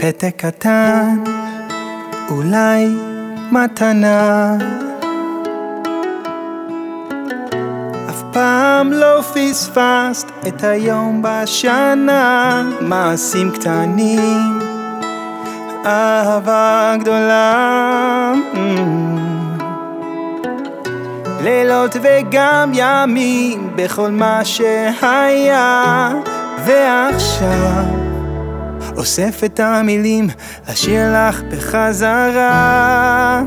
פתק קטן, אולי מתנה. אף פעם לא פספסת את היום בשנה, מעשים קטנים, אהבה גדולה. לילות וגם ימים בכל מה שהיה ועכשיו אוסף את המילים לשיר לך בחזרה.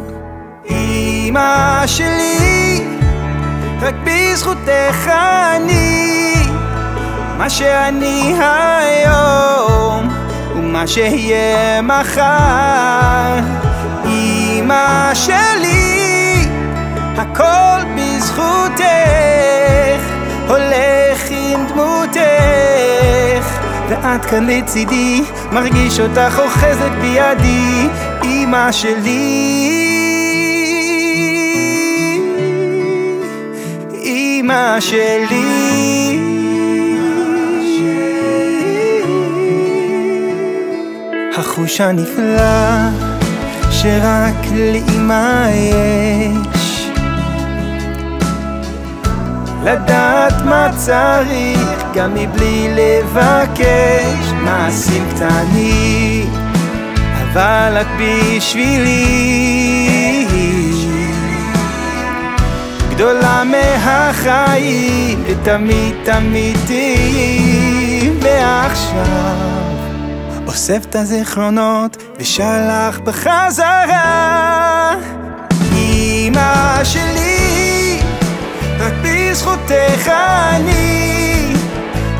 אמא שלי רק בזכותך אני מה שאני היום ומה שיהיה מחר. אמא שלי הכל בזכותך הולך עם דמותך ואת כאן לצידי מרגיש אותך אוחזת בידי אמא שלי. אמא שלי. החוש הנפלא שרק לאמא יש לדעת מה צריך גם מבלי לבקש מעשים קטנים. אבל את בשבילי. גדולה מהחיים ותמיד תמיד תהיי. ועכשיו אוסף את הזיכרונות ושלח בחזרה. אמא שלי. רק בזכותך אני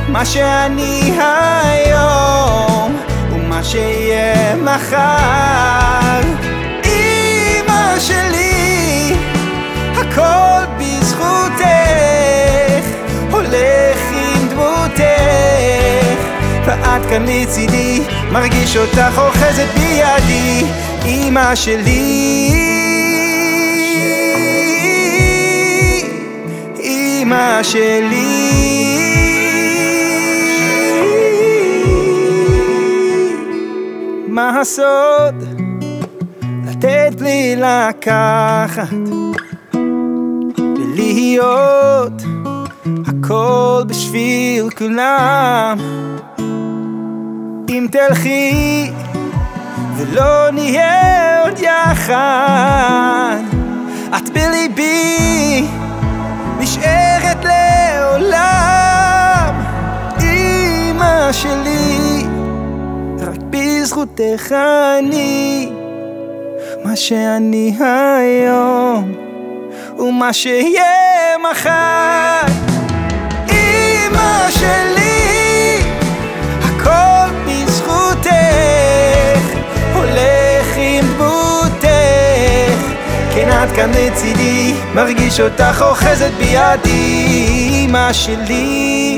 מה שאני היום ומה שיהיה מחר. אמא שלי הכל בזכותך הולך עם דמותך. ואת כאן לצידי מרגיש אותך אוחזת בידי. אמא שלי שלי מה הסוד? לתת בלי לקחת ולהיות הכל בשביל כולם אם תלכי ולא נהיה עוד יחד בזכותך אני מה שאני היום ומה שיהיה מחר. אמא שלי הכל בזכותך הולך עם דמותך. כן את כאן לצידי מרגיש אותך אוחזת בידי אמא שלי